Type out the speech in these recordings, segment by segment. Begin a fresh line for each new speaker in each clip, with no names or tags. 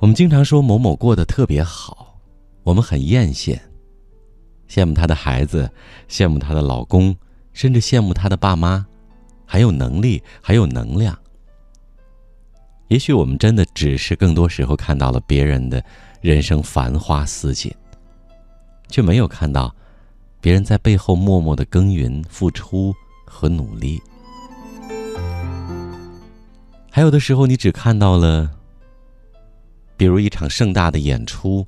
我们经常说某某过得特别好，我们很艳羡，羡慕她的孩子，羡慕她的老公，甚至羡慕她的爸妈，还有能力，还有能量。也许我们真的只是更多时候看到了别人的人生繁花似锦，却没有看到别人在背后默默的耕耘、付出和努力。还有的时候，你只看到了，比如一场盛大的演出，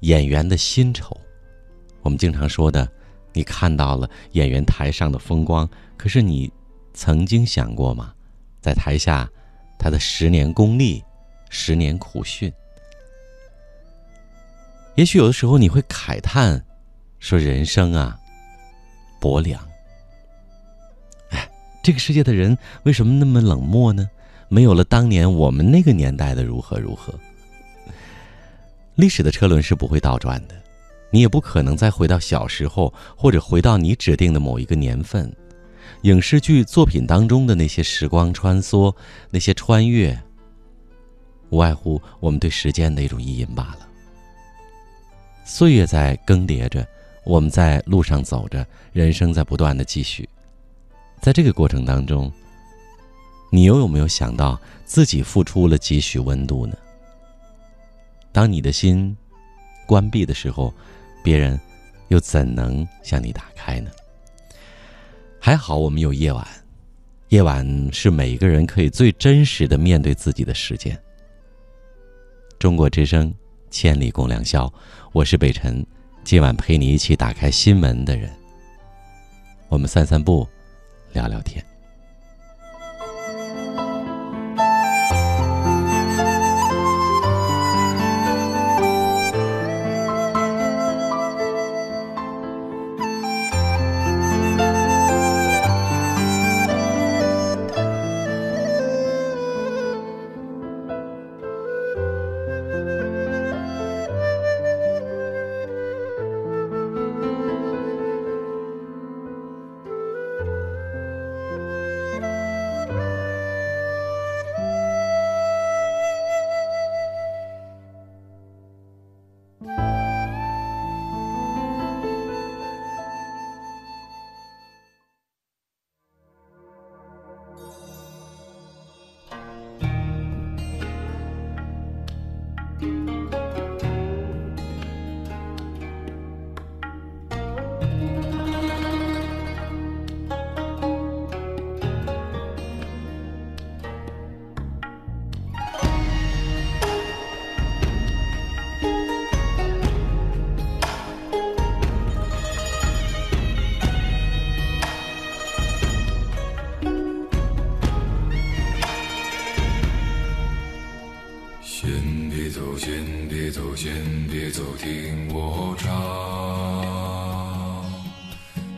演员的薪酬。我们经常说的，你看到了演员台上的风光，可是你曾经想过吗？在台下。他的十年功力，十年苦训。也许有的时候你会慨叹，说人生啊，薄凉。哎，这个世界的人为什么那么冷漠呢？没有了当年我们那个年代的如何如何。历史的车轮是不会倒转的，你也不可能再回到小时候，或者回到你指定的某一个年份。影视剧作品当中的那些时光穿梭，那些穿越，无外乎我们对时间的一种意淫罢了。岁月在更迭着，我们在路上走着，人生在不断的继续。在这个过程当中，你又有没有想到自己付出了几许温度呢？当你的心关闭的时候，别人又怎能向你打开呢？还好我们有夜晚，夜晚是每一个人可以最真实的面对自己的时间。中国之声，千里共良宵，我是北辰，今晚陪你一起打开心门的人。我们散散步，聊聊天。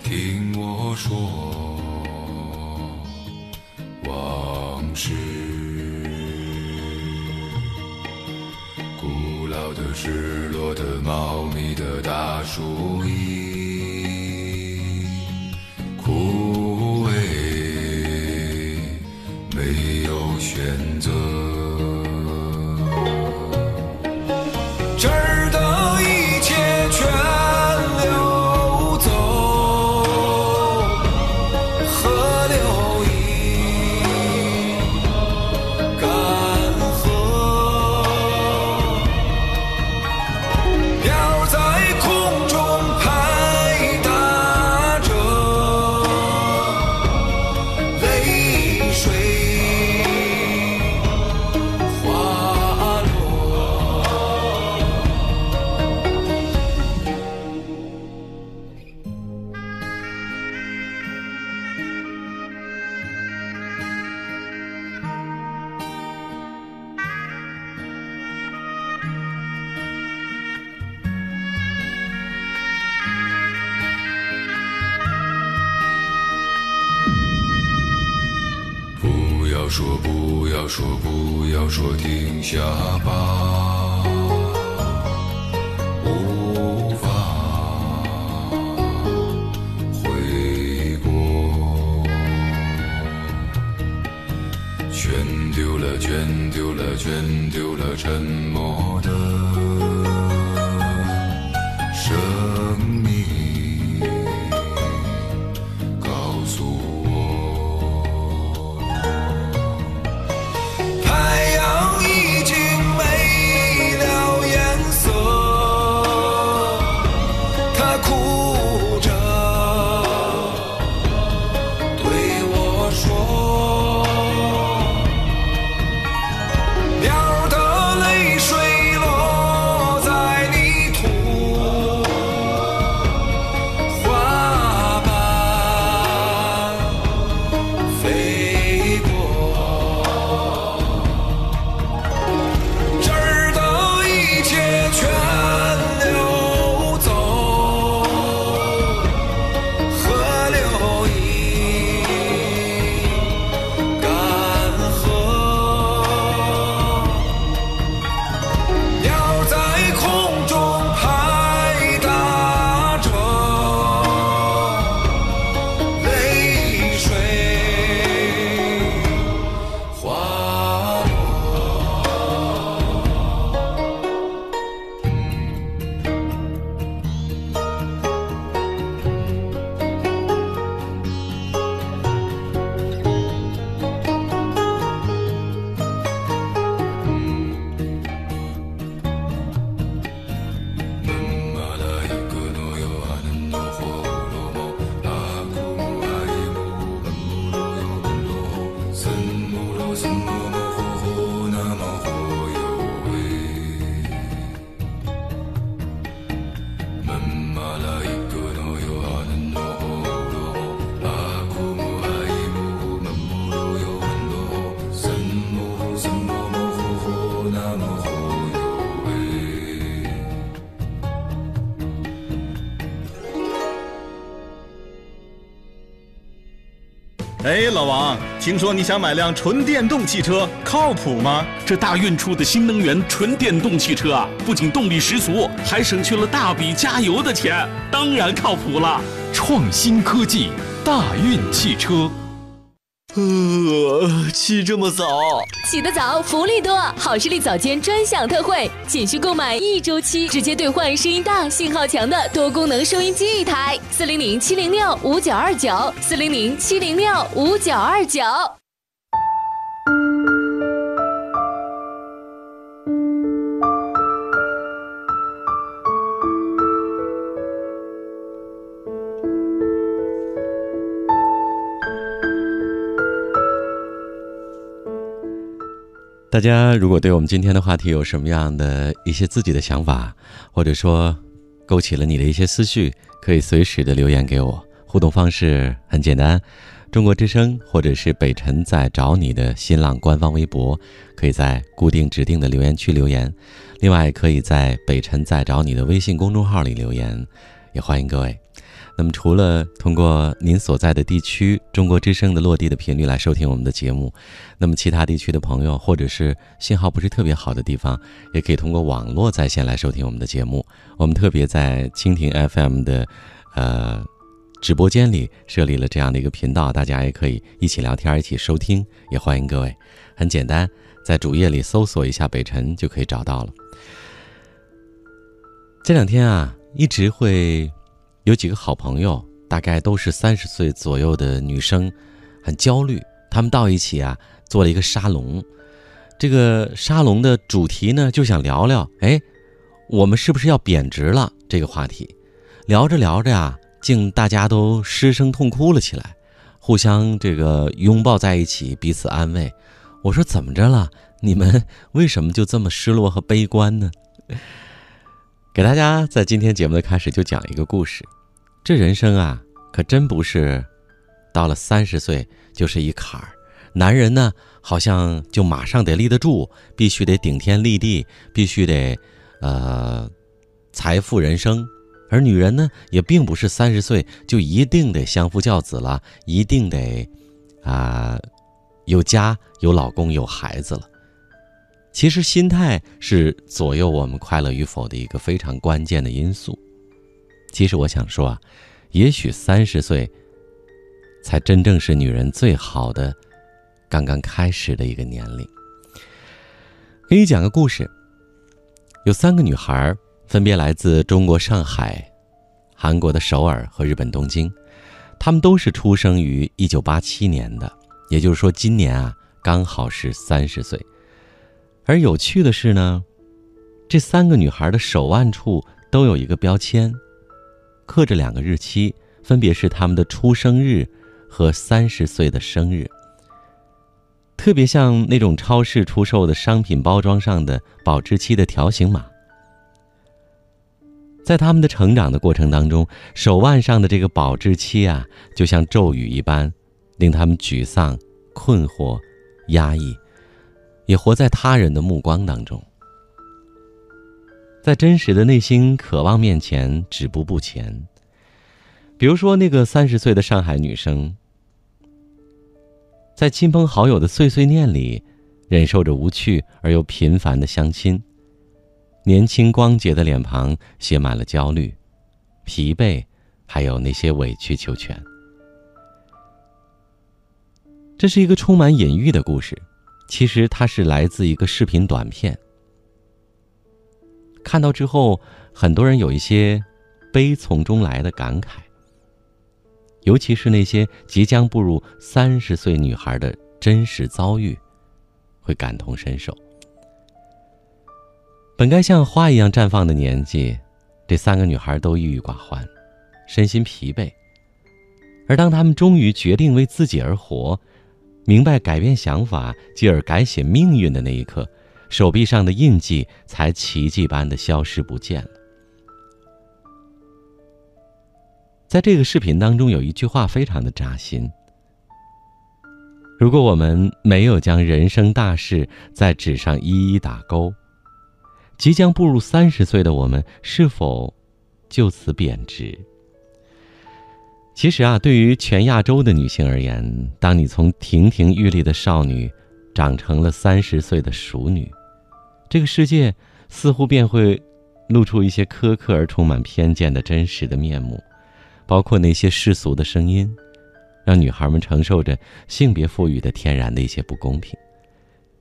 听我说往事。古老的、失落的、茂密的大树已枯萎，没有选择。说，不要说，不要说，停下吧，无法回国，全。丢了，全丢了，全丢了，沉默的
老王，听说你想买辆纯电动汽车，靠谱吗？
这大运出的新能源纯电动汽车啊，不仅动力十足，还省去了大笔加油的钱，当然靠谱了。
创新科技，大运汽车。
呃，起这么早？
起得早，福利多！好视力早间专享特惠，仅需购买一周期，直接兑换声音大、信号强的多功能收音机一台。四零零七零六五九二九，四零零七零六五九二九。
大家如果对我们今天的话题有什么样的一些自己的想法，或者说勾起了你的一些思绪，可以随时的留言给我。互动方式很简单，中国之声或者是北辰在找你的新浪官方微博，可以在固定指定的留言区留言。另外，可以在北辰在找你的微信公众号里留言，也欢迎各位。那么，除了通过您所在的地区中国之声的落地的频率来收听我们的节目，那么其他地区的朋友或者是信号不是特别好的地方，也可以通过网络在线来收听我们的节目。我们特别在蜻蜓 FM 的呃直播间里设立了这样的一个频道，大家也可以一起聊天，一起收听，也欢迎各位。很简单，在主页里搜索一下北辰就可以找到了。这两天啊，一直会。有几个好朋友，大概都是三十岁左右的女生，很焦虑。她们到一起啊，做了一个沙龙。这个沙龙的主题呢，就想聊聊，哎，我们是不是要贬值了？这个话题，聊着聊着呀，竟大家都失声痛哭了起来，互相这个拥抱在一起，彼此安慰。我说怎么着了？你们为什么就这么失落和悲观呢？给大家在今天节目的开始就讲一个故事。这人生啊，可真不是到了三十岁就是一坎儿。男人呢，好像就马上得立得住，必须得顶天立地，必须得呃财富人生。而女人呢，也并不是三十岁就一定得相夫教子了，一定得啊、有家有老公有孩子了。其实心态是左右我们快乐与否的一个非常关键的因素。其实我想说啊，也许三十岁才真正是女人最好的、刚刚开始的一个年龄。给你讲个故事。有三个女孩，分别来自中国上海、韩国的首尔和日本东京，她们都是出生于一九八七年的，也就是说，今年啊刚好是三十岁。而有趣的是呢，这三个女孩的手腕处都有一个标签，刻着两个日期，分别是她们的出生日和三十岁的生日。特别像那种超市出售的商品包装上的保质期的条形码。在他们的成长的过程当中，手腕上的这个保质期啊，就像咒语一般，令他们沮丧、困惑、压抑，也活在他人的目光当中，在真实的内心渴望面前止步不前。比如说，那个三十岁的上海女生。在亲朋好友的碎碎念里，忍受着无趣而又频繁的相亲。年轻光洁的脸庞写满了焦虑、疲惫，还有那些委曲求全。这是一个充满隐喻的故事，其实它是来自一个视频短片。看到之后，很多人有一些悲从中来的感慨。尤其是那些即将步入三十岁女孩的真实遭遇，会感同身受。本该像花一样绽放的年纪，这三个女孩都郁郁寡欢，身心疲惫。而当她们终于决定为自己而活，明白改变想法，继而改写命运的那一刻，手臂上的印记才奇迹般的消失不见了。在这个视频当中，有一句话非常的扎心。如果我们没有将人生大事在纸上一一打勾，即将步入三十岁的我们，是否就此贬值？其实啊，对于全亚洲的女性而言，当你从亭亭玉立的少女，长成了三十岁的熟女，这个世界似乎便会露出一些苛刻而充满偏见的真实的面目。包括那些世俗的声音，让女孩们承受着性别赋予的天然的一些不公平。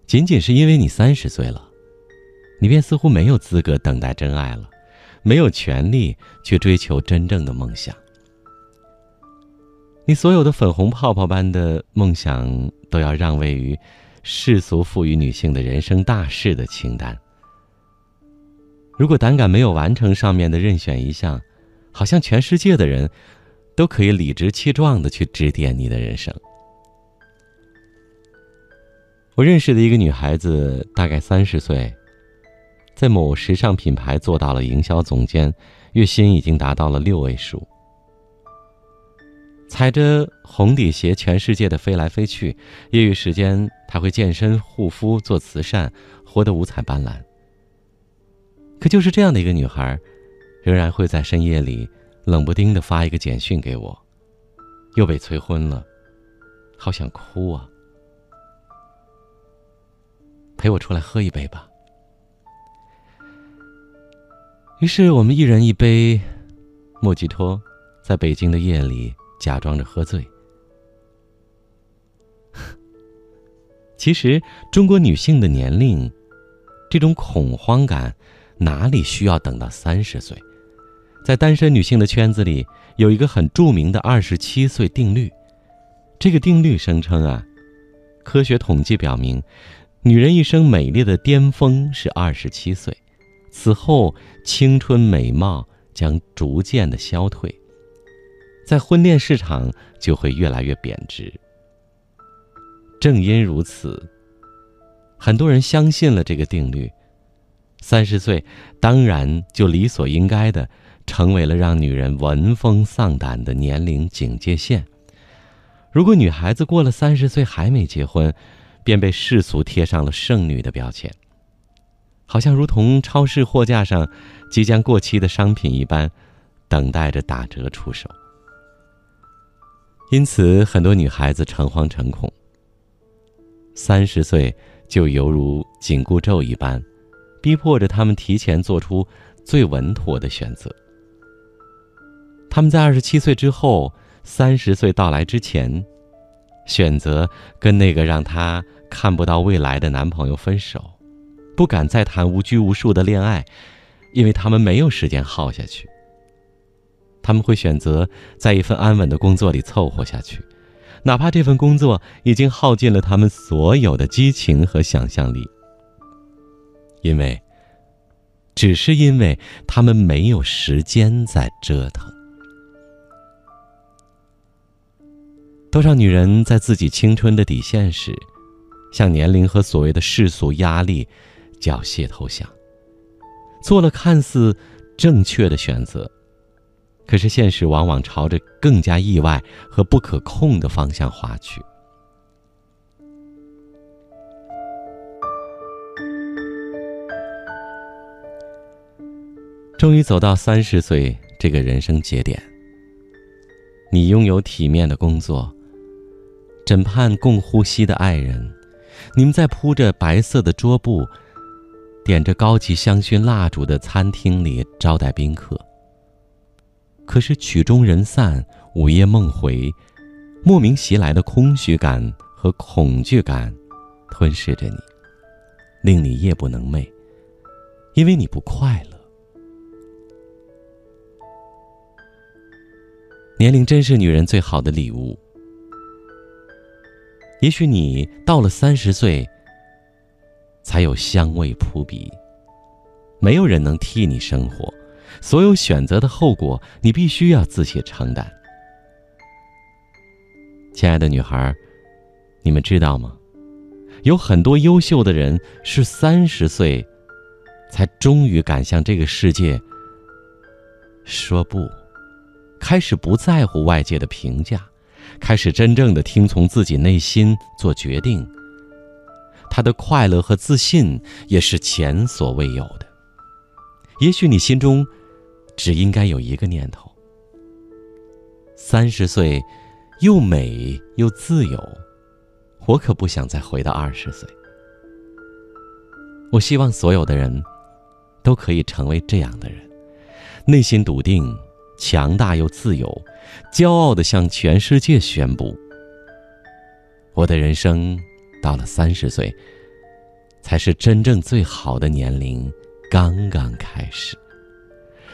仅仅是因为你三十岁了，你便似乎没有资格等待真爱了，没有权利去追求真正的梦想。你所有的粉红泡泡般的梦想，都要让位于世俗赋予女性的人生大事的清单。如果胆敢没有完成上面的任选一项，好像全世界的人，都可以理直气壮的去指点你的人生。我认识的一个女孩子，大概三十岁，在某时尚品牌做到了营销总监，月薪已经达到了六位数。踩着红底鞋，全世界的飞来飞去。业余时间，她会健身、护肤、做慈善，活得五彩斑斓。可就是这样的一个女孩。仍然会在深夜里冷不丁的发一个简讯给我，又被催婚了，好想哭啊！陪我出来喝一杯吧。于是我们一人一杯莫吉托，在北京的夜里假装着喝醉。其实中国女性的年龄，这种恐慌感，哪里需要等到三十岁？在单身女性的圈子里，有一个很著名的二十七岁定律。这个定律声称啊，科学统计表明，女人一生美丽的巅峰是二十七岁，此后青春美貌将逐渐的消退，在婚恋市场就会越来越贬值。正因如此，很多人相信了这个定律，三十岁当然就理所应该的。成为了让女人闻风丧胆的年龄警戒线。如果女孩子过了三十岁还没结婚，便被世俗贴上了剩女的标签，好像如同超市货架上即将过期的商品一般，等待着打折出手。因此，很多女孩子诚惶诚恐。三十岁就犹如紧箍咒一般，逼迫着她们提前做出最稳妥的选择。他们在二十七岁之后，三十岁到来之前，选择跟那个让她看不到未来的男朋友分手，不敢再谈无拘无束的恋爱，因为他们没有时间耗下去。他们会选择在一份安稳的工作里凑合下去，哪怕这份工作已经耗尽了他们所有的激情和想象力，因为，只是因为他们没有时间在折腾。多少女人在自己青春的底线时，向年龄和所谓的世俗压力缴械投降，做了看似正确的选择，可是现实往往朝着更加意外和不可控的方向滑去。终于走到三十岁这个人生节点，你拥有体面的工作。枕畔共呼吸的爱人，你们在铺着白色的桌布、点着高级香薰蜡烛的餐厅里招待宾客。可是曲终人散，午夜梦回，莫名袭来的空虚感和恐惧感吞噬着你，令你夜不能寐，因为你不快乐。年龄真是女人最好的礼物。也许你到了三十岁，才有香味扑鼻。没有人能替你生活，所有选择的后果，你必须要自己承担。亲爱的女孩，你们知道吗？有很多优秀的人是三十岁，才终于敢向这个世界说不，开始不在乎外界的评价。开始真正的听从自己内心做决定，他的快乐和自信也是前所未有的。也许你心中只应该有一个念头：三十岁，又美又自由，我可不想再回到二十岁。我希望所有的人都可以成为这样的人，内心笃定。强大又自由，骄傲的向全世界宣布：我的人生到了三十岁，才是真正最好的年龄，刚刚开始。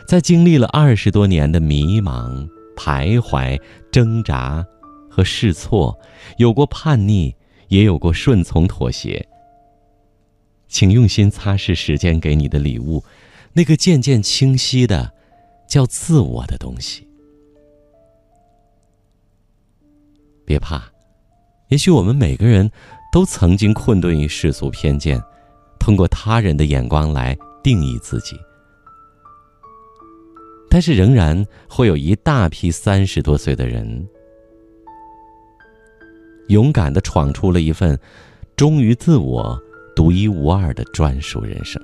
在经历了二十多年的迷茫、徘徊、挣扎和试错，有过叛逆，也有过顺从妥协。请用心擦拭时间给你的礼物，那个渐渐清晰的。叫自我的东西，别怕，也许我们每个人都曾经困顿于世俗偏见，通过他人的眼光来定义自己，但是仍然会有一大批三十多岁的人，勇敢的闯出了一份忠于自我、独一无二的专属人生。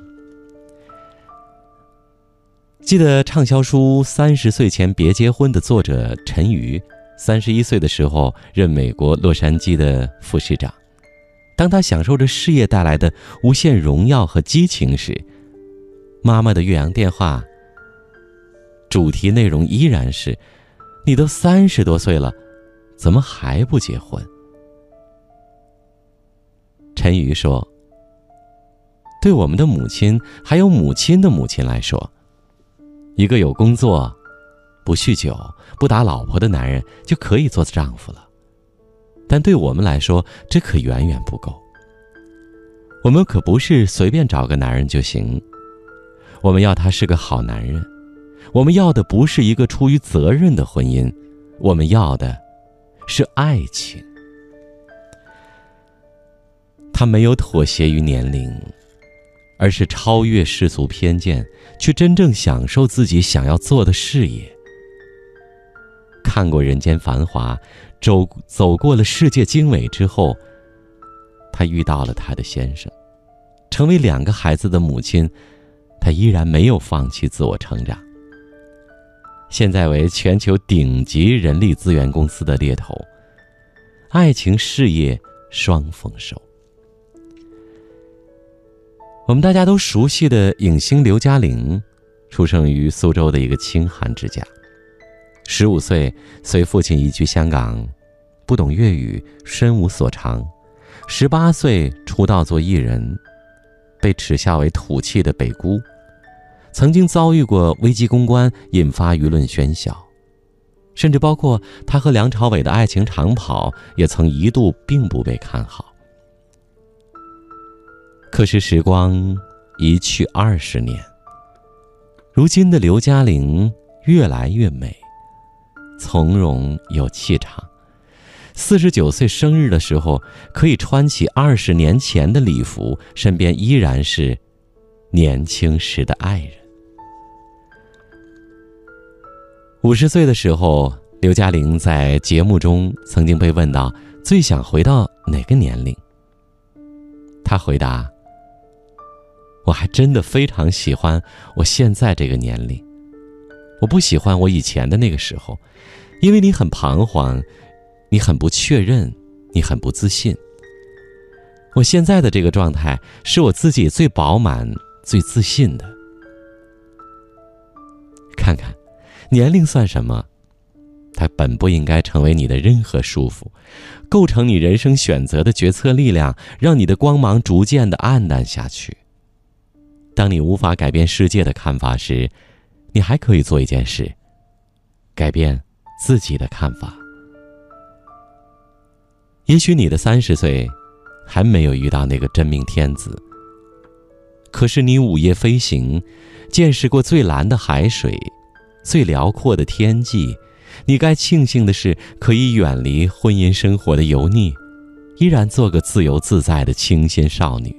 记得畅销书《三十岁前别结婚》的作者陈瑜，三十一岁的时候任美国洛杉矶的副市长。当他享受着事业带来的无限荣耀和激情时，妈妈的岳阳电话。主题内容依然是：“你都三十多岁了，怎么还不结婚？”陈瑜说：“对我们的母亲，还有母亲的母亲来说。”一个有工作、不酗酒、不打老婆的男人就可以做丈夫了，但对我们来说，这可远远不够。我们可不是随便找个男人就行，我们要他是个好男人，我们要的不是一个出于责任的婚姻，我们要的是爱情。他没有妥协于年龄。而是超越世俗偏见，去真正享受自己想要做的事业。看过人间繁华，走走过了世界经纬之后，她遇到了她的先生，成为两个孩子的母亲，他依然没有放弃自我成长。现在为全球顶级人力资源公司的猎头，爱情事业双丰收。我们大家都熟悉的影星刘嘉玲，出生于苏州的一个清寒之家。十五岁随父亲移居香港，不懂粤语，身无所长。十八岁出道做艺人，被耻笑为土气的北姑，曾经遭遇过危机公关，引发舆论喧嚣，甚至包括他和梁朝伟的爱情长跑，也曾一度并不被看好。可是时光一去二十年，如今的刘嘉玲越来越美，从容有气场。四十九岁生日的时候，可以穿起二十年前的礼服，身边依然是年轻时的爱人。五十岁的时候，刘嘉玲在节目中曾经被问到最想回到哪个年龄，她回答：“我还真的非常喜欢我现在这个年龄，我不喜欢我以前的那个时候，因为你很彷徨。”你很不确认，你很不自信。我现在的这个状态是我自己最饱满、最自信的。看看，年龄算什么？它本不应该成为你的任何束缚，构成你人生选择的决策力量，让你的光芒逐渐的暗淡下去。当你无法改变世界的看法时，你还可以做一件事：改变自己的看法。也许你的三十岁还没有遇到那个真命天子，可是你午夜飞行，见识过最蓝的海水，最辽阔的天际。你该庆幸的是，可以远离婚姻生活的油腻，依然做个自由自在的清新少女。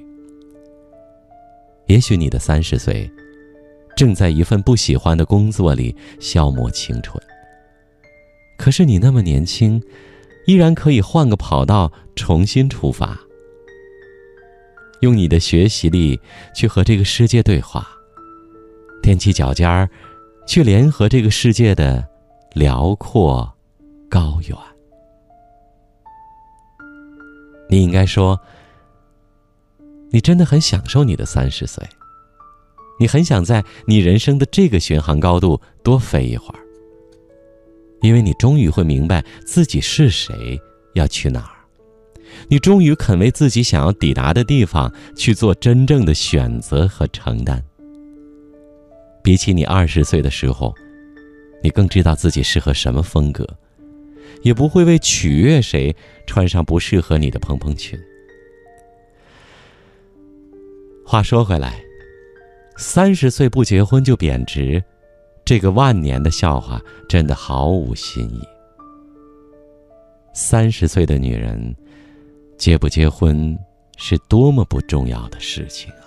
也许你的三十岁，正在一份不喜欢的工作里消磨青春，可是你那么年轻。依然可以换个跑道重新出发，用你的学习力去和这个世界对话，踮起脚尖儿，去联合这个世界的辽阔、高远。你应该说，你真的很享受你的三十岁，你很想在你人生的这个巡航高度多飞一会儿。因为你终于会明白自己是谁，要去哪儿，你终于肯为自己想要抵达的地方去做真正的选择和承担。比起你二十岁的时候，你更知道自己适合什么风格，也不会为取悦谁穿上不适合你的蓬蓬裙。话说回来，三十岁不结婚就贬值。这个万年的笑话真的毫无新意。三十岁的女人，结不结婚是多么不重要的事情啊！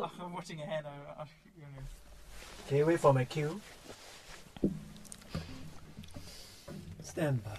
I'm watching ahead. I,
I, you know. Okay, wait for my cue. Stand by.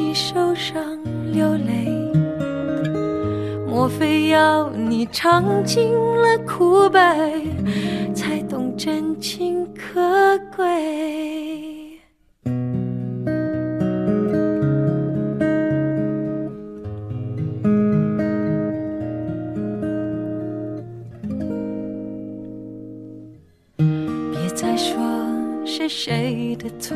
受伤流泪。莫非要你尝尽了苦悲，才懂真情可贵？别再说是谁的错，